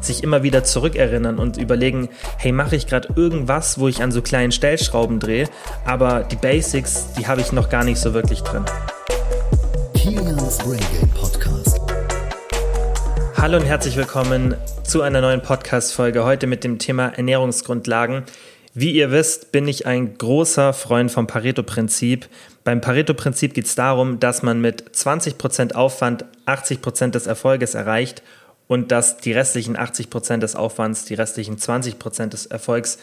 sich immer wieder zurückerinnern und überlegen, hey, mache ich gerade irgendwas, wo ich an so kleinen Stellschrauben drehe, aber die Basics, die habe ich noch gar nicht so wirklich drin. Kilians Brain Game Podcast. Hallo und herzlich willkommen zu einer neuen Podcast-Folge. Heute mit dem Thema Ernährungsgrundlagen. Wie ihr wisst, bin ich ein großer Freund vom Pareto-Prinzip. Beim Pareto-Prinzip geht es darum, dass man mit 20% Aufwand 80% des Erfolges erreicht und dass die restlichen 80% des Aufwands, die restlichen 20% des Erfolgs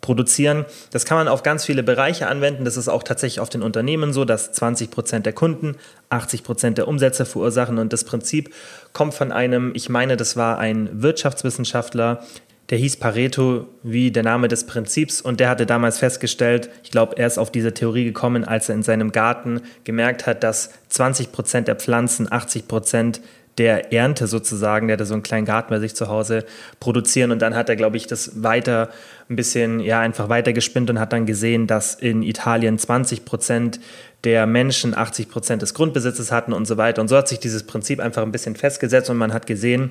produzieren. Das kann man auf ganz viele Bereiche anwenden. Das ist auch tatsächlich auf den Unternehmen so, dass 20% der Kunden 80% der Umsätze verursachen. Und das Prinzip kommt von einem, ich meine, das war ein Wirtschaftswissenschaftler, der hieß Pareto wie der Name des Prinzips und der hatte damals festgestellt, ich glaube, er ist auf diese Theorie gekommen, als er in seinem Garten gemerkt hat, dass 20 Prozent der Pflanzen 80 Prozent der Ernte sozusagen, der hatte so einen kleinen Garten bei sich zu Hause produzieren und dann hat er, glaube ich, das weiter ein bisschen, ja, einfach weiter gespinnt und hat dann gesehen, dass in Italien 20 Prozent der Menschen 80 Prozent des Grundbesitzes hatten und so weiter und so hat sich dieses Prinzip einfach ein bisschen festgesetzt und man hat gesehen,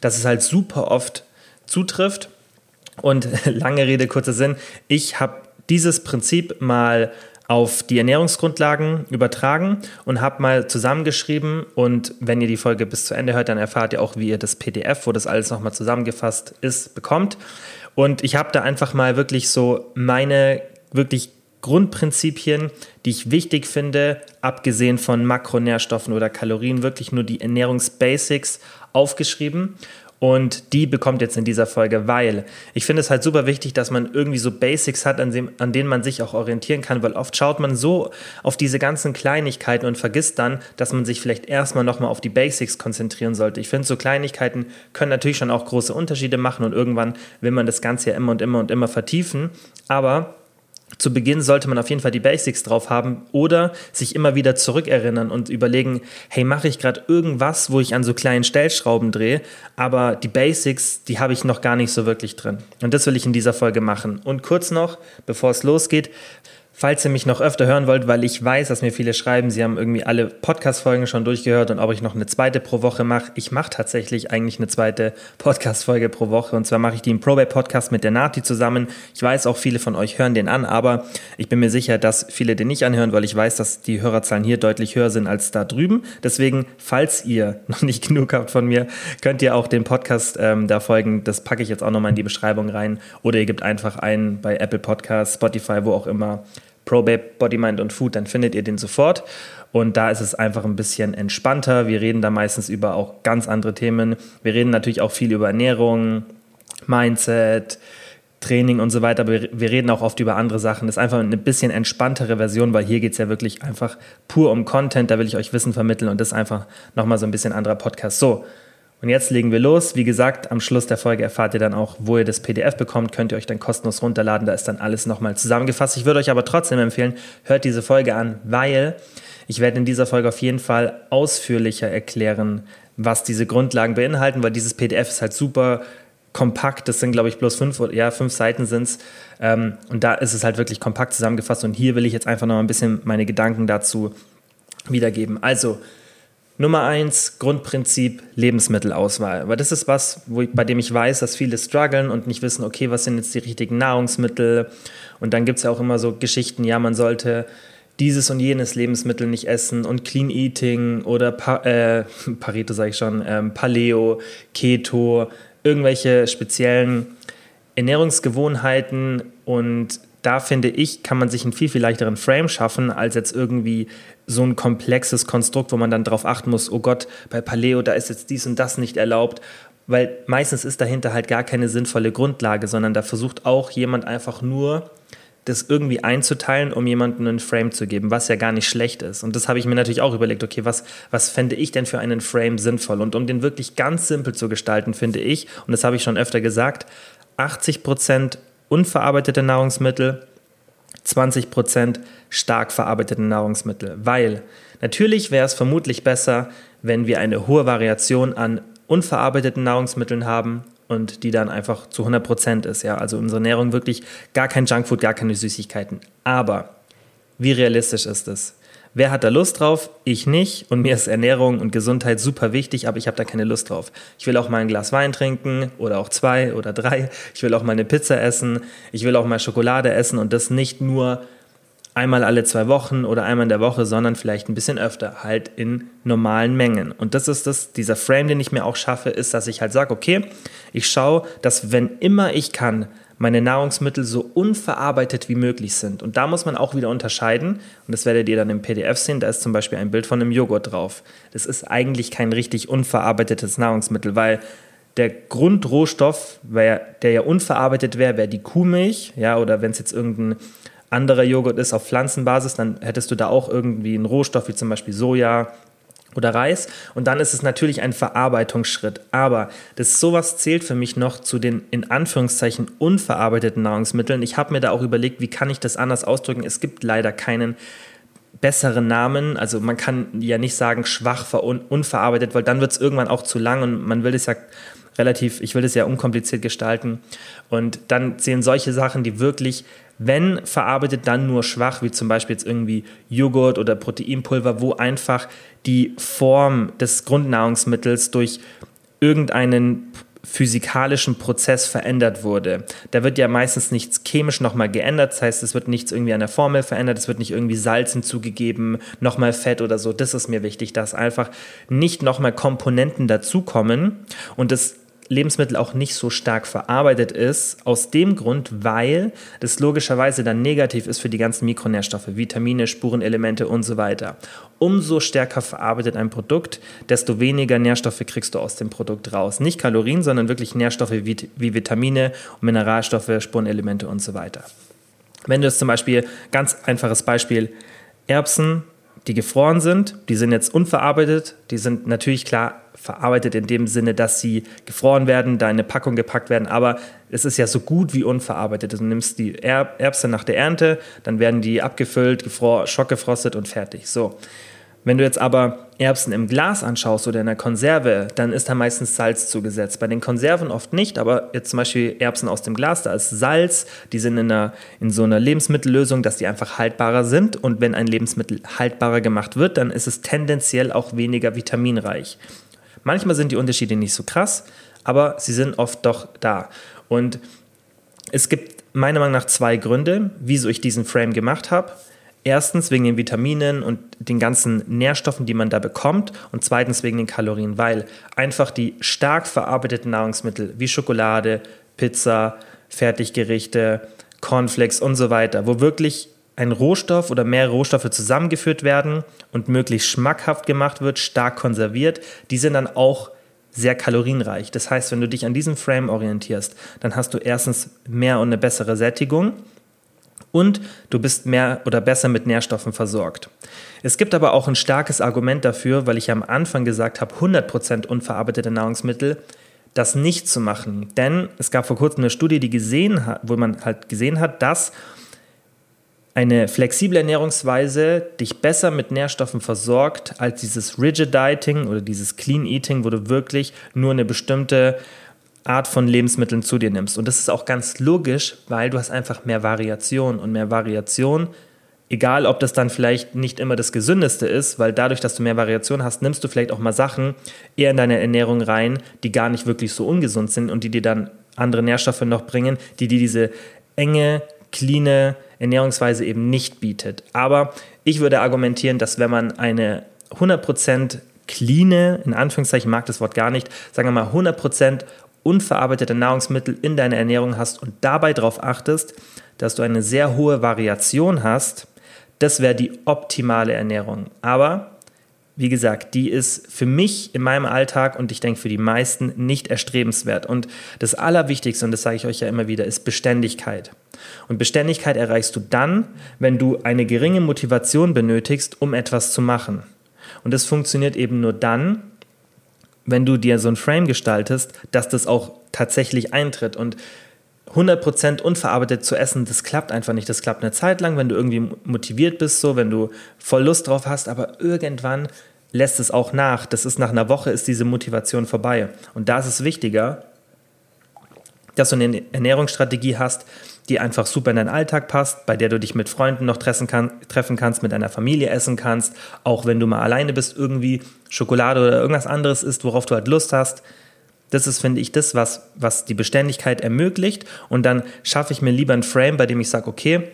dass es halt super oft zutrifft. Und lange Rede, kurzer Sinn, ich habe dieses Prinzip mal auf die Ernährungsgrundlagen übertragen und habe mal zusammengeschrieben. Und wenn ihr die Folge bis zu Ende hört, dann erfahrt ihr auch, wie ihr das PDF, wo das alles nochmal zusammengefasst ist, bekommt. Und ich habe da einfach mal wirklich so meine wirklich Grundprinzipien, die ich wichtig finde, abgesehen von Makronährstoffen oder Kalorien, wirklich nur die Ernährungsbasics aufgeschrieben. Und die bekommt jetzt in dieser Folge, weil ich finde es halt super wichtig, dass man irgendwie so Basics hat, an, dem, an denen man sich auch orientieren kann, weil oft schaut man so auf diese ganzen Kleinigkeiten und vergisst dann, dass man sich vielleicht erstmal nochmal auf die Basics konzentrieren sollte. Ich finde, so Kleinigkeiten können natürlich schon auch große Unterschiede machen und irgendwann will man das Ganze ja immer und immer und immer vertiefen. Aber zu Beginn sollte man auf jeden Fall die Basics drauf haben oder sich immer wieder zurückerinnern und überlegen, hey, mache ich gerade irgendwas, wo ich an so kleinen Stellschrauben drehe, aber die Basics, die habe ich noch gar nicht so wirklich drin. Und das will ich in dieser Folge machen. Und kurz noch, bevor es losgeht, Falls ihr mich noch öfter hören wollt, weil ich weiß, dass mir viele schreiben, sie haben irgendwie alle Podcast-Folgen schon durchgehört und ob ich noch eine zweite pro Woche mache. Ich mache tatsächlich eigentlich eine zweite Podcast-Folge pro Woche und zwar mache ich die im Probate-Podcast mit der Nati zusammen. Ich weiß auch, viele von euch hören den an, aber ich bin mir sicher, dass viele den nicht anhören, weil ich weiß, dass die Hörerzahlen hier deutlich höher sind als da drüben. Deswegen, falls ihr noch nicht genug habt von mir, könnt ihr auch den Podcast ähm, da folgen. Das packe ich jetzt auch nochmal in die Beschreibung rein oder ihr gebt einfach ein bei Apple Podcasts, Spotify, wo auch immer ProBabe, Body, Mind und Food, dann findet ihr den sofort. Und da ist es einfach ein bisschen entspannter. Wir reden da meistens über auch ganz andere Themen. Wir reden natürlich auch viel über Ernährung, Mindset, Training und so weiter, aber wir reden auch oft über andere Sachen. Das ist einfach eine bisschen entspanntere Version, weil hier geht es ja wirklich einfach pur um Content. Da will ich euch Wissen vermitteln und das ist einfach nochmal so ein bisschen anderer Podcast. So, und jetzt legen wir los. Wie gesagt, am Schluss der Folge erfahrt ihr dann auch, wo ihr das PDF bekommt. Könnt ihr euch dann kostenlos runterladen. Da ist dann alles nochmal zusammengefasst. Ich würde euch aber trotzdem empfehlen, hört diese Folge an, weil ich werde in dieser Folge auf jeden Fall ausführlicher erklären, was diese Grundlagen beinhalten, weil dieses PDF ist halt super kompakt. Das sind, glaube ich, bloß fünf, ja, fünf Seiten sind es. Ähm, und da ist es halt wirklich kompakt zusammengefasst. Und hier will ich jetzt einfach noch ein bisschen meine Gedanken dazu wiedergeben. Also, Nummer eins, Grundprinzip Lebensmittelauswahl. Weil das ist was, ich, bei dem ich weiß, dass viele strugglen und nicht wissen, okay, was sind jetzt die richtigen Nahrungsmittel? Und dann gibt es ja auch immer so Geschichten, ja, man sollte dieses und jenes Lebensmittel nicht essen und Clean Eating oder pa äh, Pareto sage ich schon, ähm, Paleo, Keto, irgendwelche speziellen Ernährungsgewohnheiten und da finde ich, kann man sich einen viel, viel leichteren Frame schaffen, als jetzt irgendwie so ein komplexes Konstrukt, wo man dann darauf achten muss, oh Gott, bei Paleo, da ist jetzt dies und das nicht erlaubt. Weil meistens ist dahinter halt gar keine sinnvolle Grundlage, sondern da versucht auch jemand einfach nur, das irgendwie einzuteilen, um jemandem einen Frame zu geben, was ja gar nicht schlecht ist. Und das habe ich mir natürlich auch überlegt, okay, was, was fände ich denn für einen Frame sinnvoll? Und um den wirklich ganz simpel zu gestalten, finde ich, und das habe ich schon öfter gesagt, 80 Prozent unverarbeitete Nahrungsmittel, 20% stark verarbeitete Nahrungsmittel. Weil natürlich wäre es vermutlich besser, wenn wir eine hohe Variation an unverarbeiteten Nahrungsmitteln haben und die dann einfach zu 100% ist. Ja? Also unsere Ernährung wirklich gar kein Junkfood, gar keine Süßigkeiten. Aber wie realistisch ist es? Wer hat da Lust drauf? Ich nicht. Und mir ist Ernährung und Gesundheit super wichtig, aber ich habe da keine Lust drauf. Ich will auch mal ein Glas Wein trinken oder auch zwei oder drei. Ich will auch mal eine Pizza essen. Ich will auch mal Schokolade essen und das nicht nur einmal alle zwei Wochen oder einmal in der Woche, sondern vielleicht ein bisschen öfter, halt in normalen Mengen. Und das ist das, dieser Frame, den ich mir auch schaffe, ist, dass ich halt sage, okay, ich schaue, dass wenn immer ich kann, meine Nahrungsmittel so unverarbeitet wie möglich sind. Und da muss man auch wieder unterscheiden, und das werdet ihr dann im PDF sehen, da ist zum Beispiel ein Bild von einem Joghurt drauf. Das ist eigentlich kein richtig unverarbeitetes Nahrungsmittel, weil der Grundrohstoff, der ja unverarbeitet wäre, wäre die Kuhmilch, ja, oder wenn es jetzt irgendein anderer Joghurt ist auf Pflanzenbasis, dann hättest du da auch irgendwie einen Rohstoff wie zum Beispiel Soja oder Reis. Und dann ist es natürlich ein Verarbeitungsschritt. Aber das sowas zählt für mich noch zu den in Anführungszeichen unverarbeiteten Nahrungsmitteln. Ich habe mir da auch überlegt, wie kann ich das anders ausdrücken. Es gibt leider keinen besseren Namen. Also man kann ja nicht sagen schwach unverarbeitet, weil dann wird es irgendwann auch zu lang und man will es ja relativ, ich will es ja unkompliziert gestalten. Und dann zählen solche Sachen, die wirklich wenn verarbeitet, dann nur schwach, wie zum Beispiel jetzt irgendwie Joghurt oder Proteinpulver, wo einfach die Form des Grundnahrungsmittels durch irgendeinen physikalischen Prozess verändert wurde. Da wird ja meistens nichts chemisch nochmal geändert, das heißt, es wird nichts irgendwie an der Formel verändert, es wird nicht irgendwie Salz hinzugegeben, nochmal Fett oder so. Das ist mir wichtig, dass einfach nicht nochmal Komponenten dazukommen und das Lebensmittel auch nicht so stark verarbeitet ist, aus dem Grund, weil das logischerweise dann negativ ist für die ganzen Mikronährstoffe, Vitamine, Spurenelemente und so weiter. Umso stärker verarbeitet ein Produkt, desto weniger Nährstoffe kriegst du aus dem Produkt raus. Nicht Kalorien, sondern wirklich Nährstoffe wie, wie Vitamine, Mineralstoffe, Spurenelemente und so weiter. Wenn du jetzt zum Beispiel, ganz einfaches Beispiel, Erbsen, die gefroren sind, die sind jetzt unverarbeitet, die sind natürlich klar verarbeitet in dem Sinne, dass sie gefroren werden, da in eine Packung gepackt werden, aber es ist ja so gut wie unverarbeitet. Du nimmst die Erbse nach der Ernte, dann werden die abgefüllt, schockgefrostet und fertig. So. Wenn du jetzt aber Erbsen im Glas anschaust oder in der Konserve, dann ist da meistens Salz zugesetzt. Bei den Konserven oft nicht, aber jetzt zum Beispiel Erbsen aus dem Glas, da ist Salz, die sind in, einer, in so einer Lebensmittellösung, dass die einfach haltbarer sind. Und wenn ein Lebensmittel haltbarer gemacht wird, dann ist es tendenziell auch weniger vitaminreich. Manchmal sind die Unterschiede nicht so krass, aber sie sind oft doch da. Und es gibt meiner Meinung nach zwei Gründe, wieso ich diesen Frame gemacht habe. Erstens wegen den Vitaminen und den ganzen Nährstoffen, die man da bekommt. Und zweitens wegen den Kalorien, weil einfach die stark verarbeiteten Nahrungsmittel wie Schokolade, Pizza, Fertiggerichte, Cornflakes und so weiter, wo wirklich ein Rohstoff oder mehrere Rohstoffe zusammengeführt werden und möglichst schmackhaft gemacht wird, stark konserviert, die sind dann auch sehr kalorienreich. Das heißt, wenn du dich an diesem Frame orientierst, dann hast du erstens mehr und eine bessere Sättigung und du bist mehr oder besser mit Nährstoffen versorgt. Es gibt aber auch ein starkes Argument dafür, weil ich am Anfang gesagt habe, 100% unverarbeitete Nahrungsmittel, das nicht zu machen. Denn es gab vor kurzem eine Studie, die gesehen hat, wo man halt gesehen hat, dass eine flexible Ernährungsweise dich besser mit Nährstoffen versorgt als dieses Rigid Dieting oder dieses Clean Eating, wo du wirklich nur eine bestimmte Art von Lebensmitteln zu dir nimmst. Und das ist auch ganz logisch, weil du hast einfach mehr Variation und mehr Variation, egal ob das dann vielleicht nicht immer das Gesündeste ist, weil dadurch, dass du mehr Variation hast, nimmst du vielleicht auch mal Sachen eher in deine Ernährung rein, die gar nicht wirklich so ungesund sind und die dir dann andere Nährstoffe noch bringen, die dir diese enge, cleane Ernährungsweise eben nicht bietet. Aber ich würde argumentieren, dass wenn man eine 100% cleane, in Anführungszeichen mag das Wort gar nicht, sagen wir mal 100% unverarbeitete Nahrungsmittel in deiner Ernährung hast und dabei darauf achtest, dass du eine sehr hohe Variation hast, das wäre die optimale Ernährung. Aber wie gesagt, die ist für mich in meinem Alltag und ich denke für die meisten nicht erstrebenswert. Und das Allerwichtigste, und das sage ich euch ja immer wieder, ist Beständigkeit. Und Beständigkeit erreichst du dann, wenn du eine geringe Motivation benötigst, um etwas zu machen. Und das funktioniert eben nur dann, wenn du dir so ein Frame gestaltest, dass das auch tatsächlich eintritt. Und 100% unverarbeitet zu essen, das klappt einfach nicht. Das klappt eine Zeit lang, wenn du irgendwie motiviert bist, so, wenn du voll Lust drauf hast, aber irgendwann lässt es auch nach. Das ist nach einer Woche ist diese Motivation vorbei. Und da ist es wichtiger, dass du eine Ernährungsstrategie hast, die einfach super in deinen Alltag passt, bei der du dich mit Freunden noch treffen, kann, treffen kannst, mit deiner Familie essen kannst, auch wenn du mal alleine bist, irgendwie Schokolade oder irgendwas anderes isst, worauf du halt Lust hast. Das ist, finde ich, das, was, was die Beständigkeit ermöglicht. Und dann schaffe ich mir lieber ein Frame, bei dem ich sage, okay,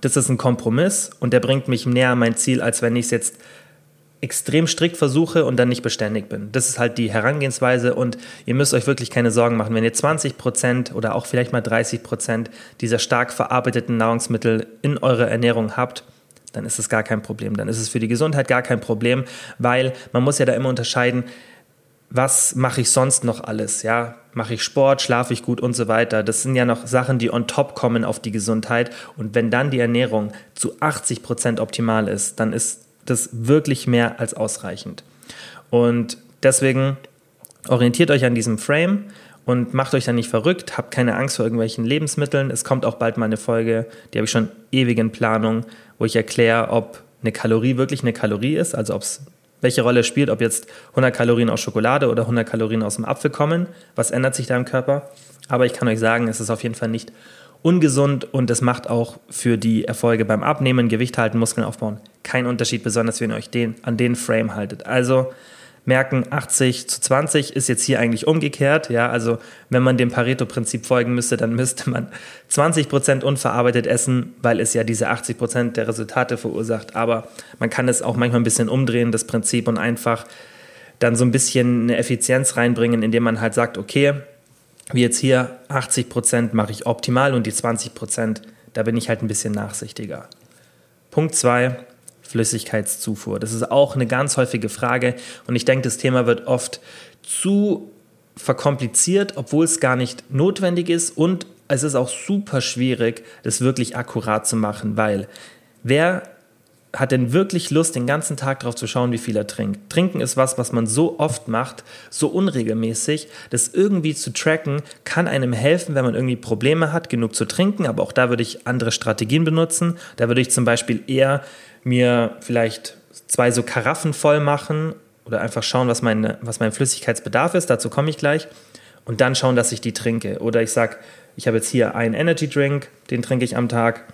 das ist ein Kompromiss und der bringt mich näher an mein Ziel, als wenn ich es jetzt extrem strikt versuche und dann nicht beständig bin. Das ist halt die Herangehensweise und ihr müsst euch wirklich keine Sorgen machen. Wenn ihr 20% oder auch vielleicht mal 30% dieser stark verarbeiteten Nahrungsmittel in eurer Ernährung habt, dann ist es gar kein Problem. Dann ist es für die Gesundheit gar kein Problem, weil man muss ja da immer unterscheiden, was mache ich sonst noch alles? Ja, mache ich Sport, schlafe ich gut und so weiter. Das sind ja noch Sachen, die on top kommen auf die Gesundheit. Und wenn dann die Ernährung zu 80 Prozent optimal ist, dann ist das wirklich mehr als ausreichend. Und deswegen orientiert euch an diesem Frame und macht euch dann nicht verrückt, habt keine Angst vor irgendwelchen Lebensmitteln. Es kommt auch bald mal eine Folge, die habe ich schon ewig in Planung, wo ich erkläre, ob eine Kalorie wirklich eine Kalorie ist, also ob es welche Rolle spielt, ob jetzt 100 Kalorien aus Schokolade oder 100 Kalorien aus dem Apfel kommen. Was ändert sich da im Körper? Aber ich kann euch sagen, es ist auf jeden Fall nicht ungesund und es macht auch für die Erfolge beim Abnehmen, Gewicht halten, Muskeln aufbauen keinen Unterschied, besonders wenn ihr euch den, an den Frame haltet. Also merken, 80 zu 20 ist jetzt hier eigentlich umgekehrt. Ja, also wenn man dem Pareto-Prinzip folgen müsste, dann müsste man 20 Prozent unverarbeitet essen, weil es ja diese 80 Prozent der Resultate verursacht. Aber man kann es auch manchmal ein bisschen umdrehen, das Prinzip, und einfach dann so ein bisschen eine Effizienz reinbringen, indem man halt sagt, okay, wie jetzt hier 80 Prozent mache ich optimal und die 20 Prozent, da bin ich halt ein bisschen nachsichtiger. Punkt 2, Flüssigkeitszufuhr. Das ist auch eine ganz häufige Frage und ich denke, das Thema wird oft zu verkompliziert, obwohl es gar nicht notwendig ist und es ist auch super schwierig, das wirklich akkurat zu machen, weil wer hat denn wirklich Lust, den ganzen Tag darauf zu schauen, wie viel er trinkt? Trinken ist was, was man so oft macht, so unregelmäßig, das irgendwie zu tracken, kann einem helfen, wenn man irgendwie Probleme hat, genug zu trinken. Aber auch da würde ich andere Strategien benutzen. Da würde ich zum Beispiel eher mir vielleicht zwei so Karaffen voll machen oder einfach schauen, was, meine, was mein Flüssigkeitsbedarf ist. Dazu komme ich gleich. Und dann schauen, dass ich die trinke. Oder ich sage, ich habe jetzt hier einen Energy Drink, den trinke ich am Tag,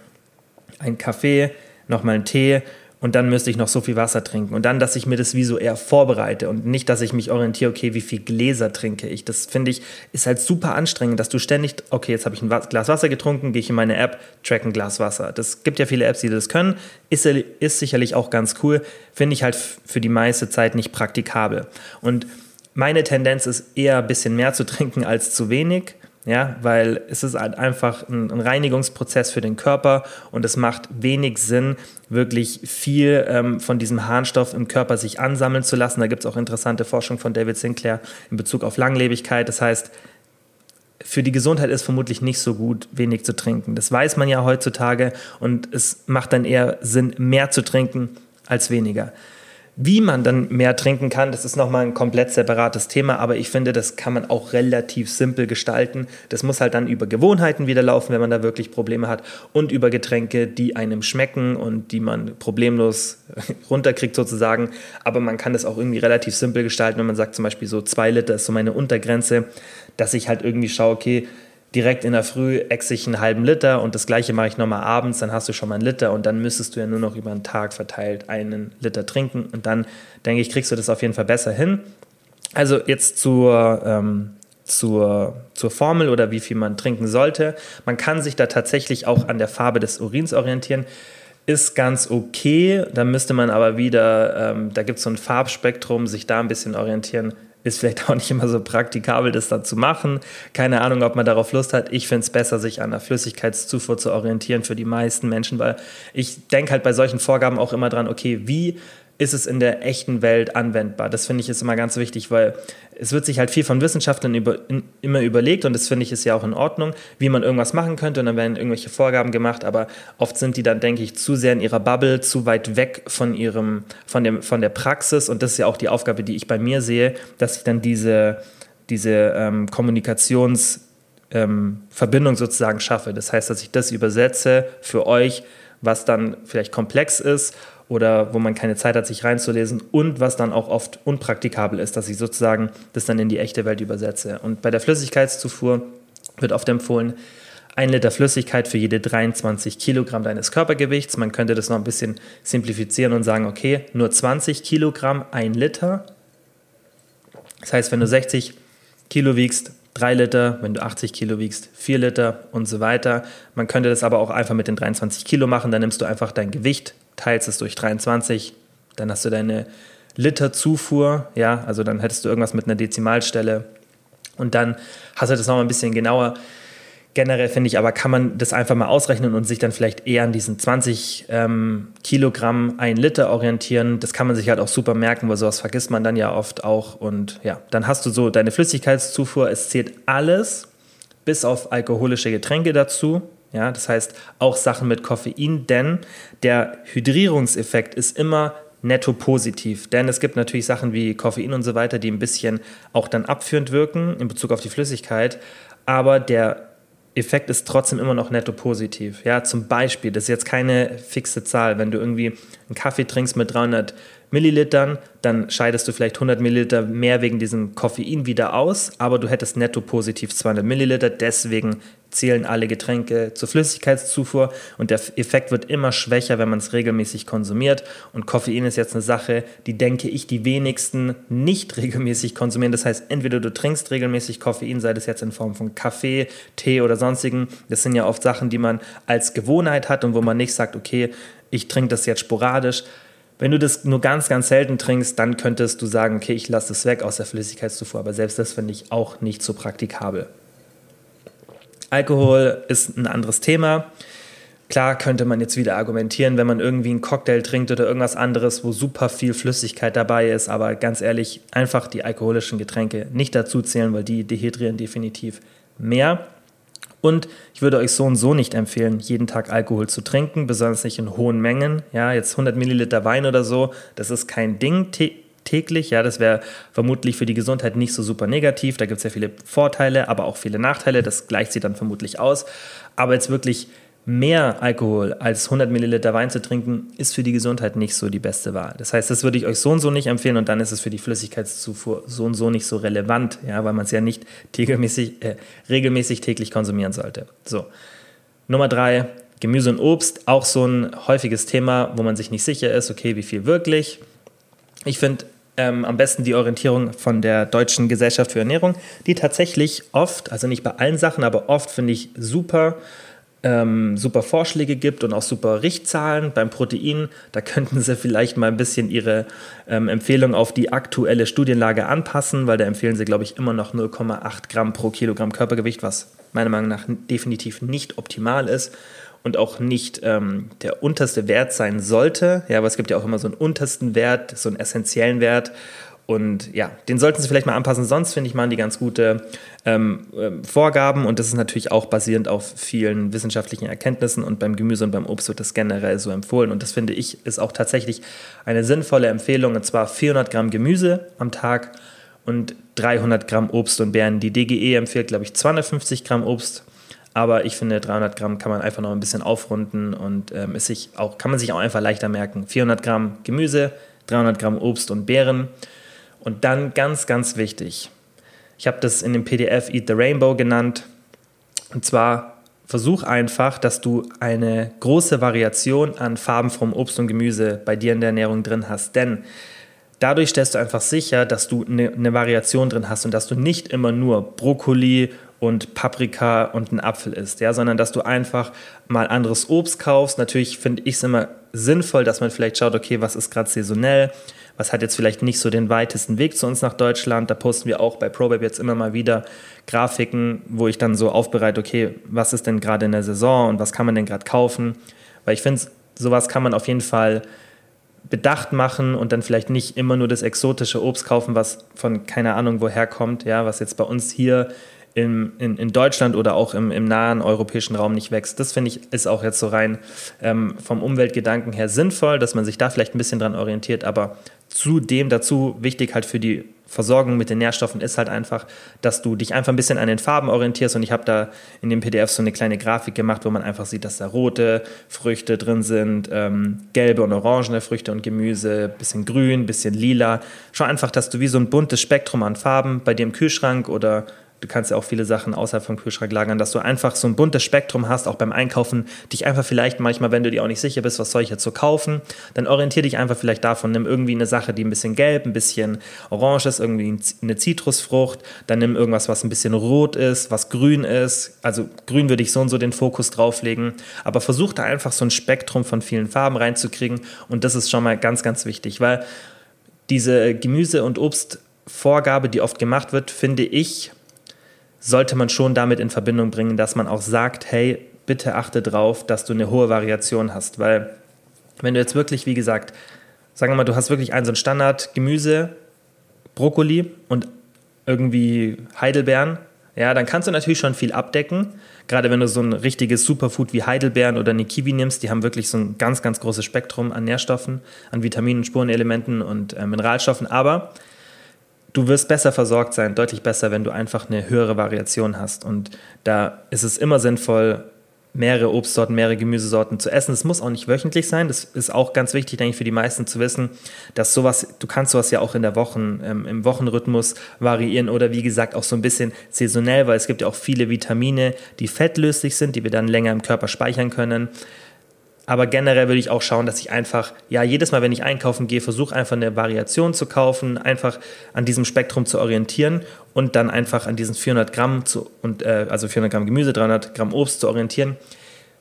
einen Kaffee, nochmal einen Tee und dann müsste ich noch so viel Wasser trinken. Und dann, dass ich mir das wie so eher vorbereite und nicht, dass ich mich orientiere, okay, wie viel Gläser trinke ich. Das finde ich, ist halt super anstrengend, dass du ständig, okay, jetzt habe ich ein Glas Wasser getrunken, gehe ich in meine App, track ein Glas Wasser. Das gibt ja viele Apps, die das können. Ist, ist sicherlich auch ganz cool, finde ich halt für die meiste Zeit nicht praktikabel. Und meine Tendenz ist eher ein bisschen mehr zu trinken als zu wenig ja, weil es ist halt einfach ein, ein, Reinigungsprozess für den Körper und es macht wenig Sinn, wirklich viel ähm, von diesem Harnstoff im Körper sich ansammeln zu lassen. Da gibt es auch interessante Forschung von David Sinclair in Bezug auf Langlebigkeit. Das heißt, für die Gesundheit ist vermutlich nicht so gut, wenig zu trinken. Das weiß man ja heutzutage und es macht dann eher Sinn, mehr zu trinken als weniger. Wie man dann mehr trinken kann, das ist nochmal ein komplett separates Thema, aber ich finde, das kann man auch relativ simpel gestalten. Das muss halt dann über Gewohnheiten wieder laufen, wenn man da wirklich Probleme hat und über Getränke, die einem schmecken und die man problemlos runterkriegt sozusagen. Aber man kann das auch irgendwie relativ simpel gestalten, wenn man sagt zum Beispiel so zwei Liter ist so meine Untergrenze, dass ich halt irgendwie schaue, okay, direkt in der Früh exe ich einen halben Liter und das gleiche mache ich nochmal abends, dann hast du schon mal einen Liter und dann müsstest du ja nur noch über einen Tag verteilt einen Liter trinken und dann denke ich, kriegst du das auf jeden Fall besser hin. Also jetzt zur, ähm, zur, zur Formel oder wie viel man trinken sollte. Man kann sich da tatsächlich auch an der Farbe des Urins orientieren. Ist ganz okay, da müsste man aber wieder, ähm, da gibt es so ein Farbspektrum, sich da ein bisschen orientieren ist vielleicht auch nicht immer so praktikabel, das dann zu machen. Keine Ahnung, ob man darauf Lust hat. Ich finde es besser, sich an der Flüssigkeitszufuhr zu orientieren für die meisten Menschen, weil ich denke halt bei solchen Vorgaben auch immer dran, okay, wie ist es in der echten Welt anwendbar? Das finde ich ist immer ganz wichtig, weil es wird sich halt viel von Wissenschaftlern über, in, immer überlegt und das finde ich ist ja auch in Ordnung, wie man irgendwas machen könnte und dann werden irgendwelche Vorgaben gemacht, aber oft sind die dann, denke ich, zu sehr in ihrer Bubble, zu weit weg von ihrem, von dem, von der Praxis und das ist ja auch die Aufgabe, die ich bei mir sehe, dass ich dann diese, diese ähm, Kommunikationsverbindung ähm, sozusagen schaffe. Das heißt, dass ich das übersetze für euch, was dann vielleicht komplex ist oder wo man keine Zeit hat, sich reinzulesen und was dann auch oft unpraktikabel ist, dass ich sozusagen das dann in die echte Welt übersetze. Und bei der Flüssigkeitszufuhr wird oft empfohlen, ein Liter Flüssigkeit für jede 23 Kilogramm deines Körpergewichts. Man könnte das noch ein bisschen simplifizieren und sagen, okay, nur 20 Kilogramm, ein Liter. Das heißt, wenn du 60 Kilo wiegst, 3 Liter, wenn du 80 Kilo wiegst, 4 Liter und so weiter. Man könnte das aber auch einfach mit den 23 Kilo machen. Dann nimmst du einfach dein Gewicht, teilst es durch 23, dann hast du deine Liter Zufuhr, ja, also dann hättest du irgendwas mit einer Dezimalstelle und dann hast du das nochmal ein bisschen genauer Generell finde ich aber, kann man das einfach mal ausrechnen und sich dann vielleicht eher an diesen 20 ähm, Kilogramm ein Liter orientieren. Das kann man sich halt auch super merken, weil sowas vergisst man dann ja oft auch. Und ja, dann hast du so deine Flüssigkeitszufuhr. Es zählt alles, bis auf alkoholische Getränke dazu. Ja, das heißt auch Sachen mit Koffein, denn der Hydrierungseffekt ist immer netto positiv. Denn es gibt natürlich Sachen wie Koffein und so weiter, die ein bisschen auch dann abführend wirken in Bezug auf die Flüssigkeit. Aber der Effekt ist trotzdem immer noch netto positiv. Ja, zum Beispiel, das ist jetzt keine fixe Zahl. Wenn du irgendwie einen Kaffee trinkst mit 300 Millilitern, dann scheidest du vielleicht 100 Milliliter mehr wegen diesem Koffein wieder aus, aber du hättest netto positiv 200 Milliliter. Deswegen zählen alle Getränke zur Flüssigkeitszufuhr und der Effekt wird immer schwächer, wenn man es regelmäßig konsumiert. Und Koffein ist jetzt eine Sache, die denke ich die wenigsten nicht regelmäßig konsumieren. Das heißt, entweder du trinkst regelmäßig Koffein, sei das jetzt in Form von Kaffee, Tee oder sonstigen. Das sind ja oft Sachen, die man als Gewohnheit hat und wo man nicht sagt, okay, ich trinke das jetzt sporadisch, wenn du das nur ganz, ganz selten trinkst, dann könntest du sagen, okay, ich lasse es weg aus der Flüssigkeitszufuhr. Aber selbst das finde ich auch nicht so praktikabel. Alkohol ist ein anderes Thema. Klar könnte man jetzt wieder argumentieren, wenn man irgendwie einen Cocktail trinkt oder irgendwas anderes, wo super viel Flüssigkeit dabei ist. Aber ganz ehrlich, einfach die alkoholischen Getränke nicht dazu zählen, weil die dehydrieren definitiv mehr. Und ich würde euch so und so nicht empfehlen, jeden Tag Alkohol zu trinken, besonders nicht in hohen Mengen. Ja, jetzt 100 Milliliter Wein oder so, das ist kein Ding täglich. Ja, das wäre vermutlich für die Gesundheit nicht so super negativ. Da gibt es ja viele Vorteile, aber auch viele Nachteile. Das gleicht sie dann vermutlich aus. Aber jetzt wirklich mehr Alkohol als 100 Milliliter Wein zu trinken, ist für die Gesundheit nicht so die beste Wahl. Das heißt, das würde ich euch so und so nicht empfehlen und dann ist es für die Flüssigkeitszufuhr so und so nicht so relevant, ja, weil man es ja nicht regelmäßig, äh, regelmäßig täglich konsumieren sollte. So. Nummer drei, Gemüse und Obst, auch so ein häufiges Thema, wo man sich nicht sicher ist, okay, wie viel wirklich. Ich finde ähm, am besten die Orientierung von der Deutschen Gesellschaft für Ernährung, die tatsächlich oft, also nicht bei allen Sachen, aber oft finde ich super ähm, super Vorschläge gibt und auch super Richtzahlen. Beim Protein, da könnten sie vielleicht mal ein bisschen ihre ähm, Empfehlung auf die aktuelle Studienlage anpassen, weil da empfehlen sie, glaube ich, immer noch 0,8 Gramm pro Kilogramm Körpergewicht, was meiner Meinung nach definitiv nicht optimal ist und auch nicht ähm, der unterste Wert sein sollte. Ja, aber es gibt ja auch immer so einen untersten Wert, so einen essentiellen Wert. Und ja, den sollten Sie vielleicht mal anpassen. Sonst finde ich, machen die ganz gute ähm, ähm, Vorgaben und das ist natürlich auch basierend auf vielen wissenschaftlichen Erkenntnissen und beim Gemüse und beim Obst wird das generell so empfohlen. Und das finde ich ist auch tatsächlich eine sinnvolle Empfehlung und zwar 400 Gramm Gemüse am Tag und 300 Gramm Obst und Beeren. Die DGE empfiehlt, glaube ich, 250 Gramm Obst. Aber ich finde, 300 Gramm kann man einfach noch ein bisschen aufrunden und ähm, ist sich auch, kann man sich auch einfach leichter merken. 400 Gramm Gemüse, 300 Gramm Obst und Beeren. Und dann ganz, ganz wichtig, ich habe das in dem PDF Eat the Rainbow genannt. Und zwar versuch einfach, dass du eine große Variation an Farben vom Obst und Gemüse bei dir in der Ernährung drin hast. Denn dadurch stellst du einfach sicher, dass du eine, eine Variation drin hast und dass du nicht immer nur Brokkoli und Paprika und einen Apfel isst, ja, sondern dass du einfach mal anderes Obst kaufst. Natürlich finde ich es immer sinnvoll, dass man vielleicht schaut, okay, was ist gerade saisonell, was hat jetzt vielleicht nicht so den weitesten Weg zu uns nach Deutschland. Da posten wir auch bei ProBab jetzt immer mal wieder Grafiken, wo ich dann so aufbereite, okay, was ist denn gerade in der Saison und was kann man denn gerade kaufen. Weil ich finde, sowas kann man auf jeden Fall bedacht machen und dann vielleicht nicht immer nur das exotische Obst kaufen, was von keine Ahnung woher kommt, ja, was jetzt bei uns hier in, in, in Deutschland oder auch im, im nahen europäischen Raum nicht wächst. Das finde ich ist auch jetzt so rein ähm, vom Umweltgedanken her sinnvoll, dass man sich da vielleicht ein bisschen dran orientiert, aber zudem dazu wichtig halt für die Versorgung mit den Nährstoffen ist halt einfach, dass du dich einfach ein bisschen an den Farben orientierst und ich habe da in dem PDF so eine kleine Grafik gemacht, wo man einfach sieht, dass da rote Früchte drin sind, ähm, gelbe und orangene Früchte und Gemüse, bisschen grün, bisschen lila. Schau einfach, dass du wie so ein buntes Spektrum an Farben bei dir im Kühlschrank oder du kannst ja auch viele Sachen außerhalb vom Kühlschrank lagern, dass du einfach so ein buntes Spektrum hast, auch beim Einkaufen, dich einfach vielleicht manchmal, wenn du dir auch nicht sicher bist, was soll ich jetzt so kaufen, dann orientier dich einfach vielleicht davon, nimm irgendwie eine Sache, die ein bisschen gelb, ein bisschen orange ist, irgendwie eine Zitrusfrucht, dann nimm irgendwas, was ein bisschen rot ist, was grün ist, also grün würde ich so und so den Fokus drauflegen, aber versuch da einfach so ein Spektrum von vielen Farben reinzukriegen. Und das ist schon mal ganz, ganz wichtig, weil diese Gemüse- und Obstvorgabe, die oft gemacht wird, finde ich, sollte man schon damit in Verbindung bringen, dass man auch sagt, hey, bitte achte darauf, dass du eine hohe Variation hast, weil wenn du jetzt wirklich, wie gesagt, sagen wir mal, du hast wirklich einen so ein Standard Gemüse, Brokkoli und irgendwie Heidelbeeren, ja, dann kannst du natürlich schon viel abdecken. Gerade wenn du so ein richtiges Superfood wie Heidelbeeren oder eine Kiwi nimmst, die haben wirklich so ein ganz, ganz großes Spektrum an Nährstoffen, an Vitaminen, Spurenelementen und äh, Mineralstoffen. Aber du wirst besser versorgt sein, deutlich besser, wenn du einfach eine höhere Variation hast. Und da ist es immer sinnvoll, mehrere Obstsorten, mehrere Gemüsesorten zu essen. Es muss auch nicht wöchentlich sein. Das ist auch ganz wichtig, denke ich, für die meisten zu wissen, dass sowas, du kannst sowas ja auch in der Wochen, ähm, im Wochenrhythmus variieren oder wie gesagt auch so ein bisschen saisonell, weil es gibt ja auch viele Vitamine, die fettlöslich sind, die wir dann länger im Körper speichern können. Aber generell würde ich auch schauen, dass ich einfach, ja, jedes Mal, wenn ich einkaufen gehe, versuche einfach eine Variation zu kaufen, einfach an diesem Spektrum zu orientieren und dann einfach an diesen 400 Gramm, zu, und, äh, also 400 Gramm Gemüse, 300 Gramm Obst zu orientieren.